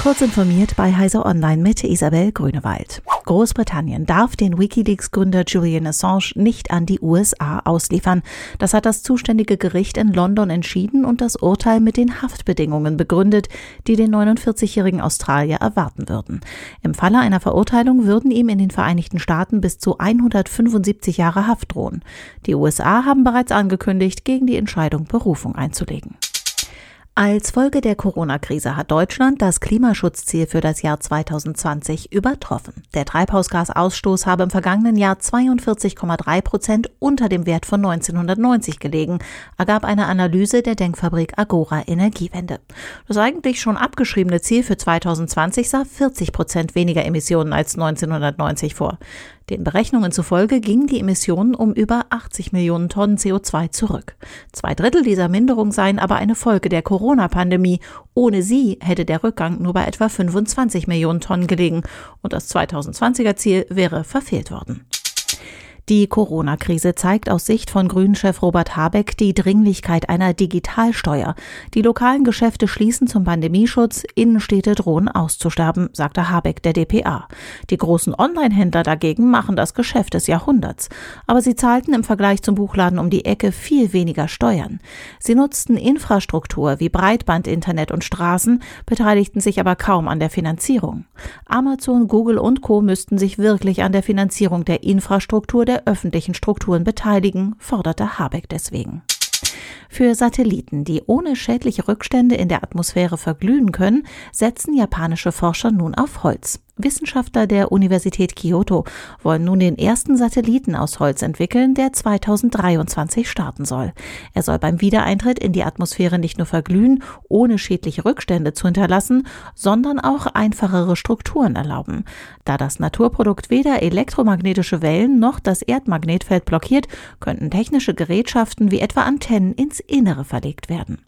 Kurz informiert bei Heise Online mit Isabel Grünewald. Großbritannien darf den Wikileaks-Gründer Julian Assange nicht an die USA ausliefern. Das hat das zuständige Gericht in London entschieden und das Urteil mit den Haftbedingungen begründet, die den 49-jährigen Australier erwarten würden. Im Falle einer Verurteilung würden ihm in den Vereinigten Staaten bis zu 175 Jahre Haft drohen. Die USA haben bereits angekündigt, gegen die Entscheidung Berufung einzulegen. Als Folge der Corona-Krise hat Deutschland das Klimaschutzziel für das Jahr 2020 übertroffen. Der Treibhausgasausstoß habe im vergangenen Jahr 42,3 Prozent unter dem Wert von 1990 gelegen, ergab eine Analyse der Denkfabrik Agora Energiewende. Das eigentlich schon abgeschriebene Ziel für 2020 sah 40 Prozent weniger Emissionen als 1990 vor. Den Berechnungen zufolge gingen die Emissionen um über 80 Millionen Tonnen CO2 zurück. Zwei Drittel dieser Minderung seien aber eine Folge der Corona-Pandemie. Ohne sie hätte der Rückgang nur bei etwa 25 Millionen Tonnen gelegen und das 2020er Ziel wäre verfehlt worden. Die Corona-Krise zeigt aus Sicht von Grünen-Chef Robert Habeck die Dringlichkeit einer Digitalsteuer. Die lokalen Geschäfte schließen zum Pandemieschutz, Innenstädte drohen auszusterben, sagte Habeck der DPA. Die großen Online-Händler dagegen machen das Geschäft des Jahrhunderts. Aber sie zahlten im Vergleich zum Buchladen um die Ecke viel weniger Steuern. Sie nutzten Infrastruktur wie Breitband, Internet und Straßen, beteiligten sich aber kaum an der Finanzierung. Amazon, Google und Co. müssten sich wirklich an der Finanzierung der Infrastruktur der der öffentlichen Strukturen beteiligen, forderte Habeck deswegen. Für Satelliten, die ohne schädliche Rückstände in der Atmosphäre verglühen können, setzen japanische Forscher nun auf Holz. Wissenschaftler der Universität Kyoto wollen nun den ersten Satelliten aus Holz entwickeln, der 2023 starten soll. Er soll beim Wiedereintritt in die Atmosphäre nicht nur verglühen, ohne schädliche Rückstände zu hinterlassen, sondern auch einfachere Strukturen erlauben. Da das Naturprodukt weder elektromagnetische Wellen noch das Erdmagnetfeld blockiert, könnten technische Gerätschaften wie etwa Antennen ins Innere verlegt werden.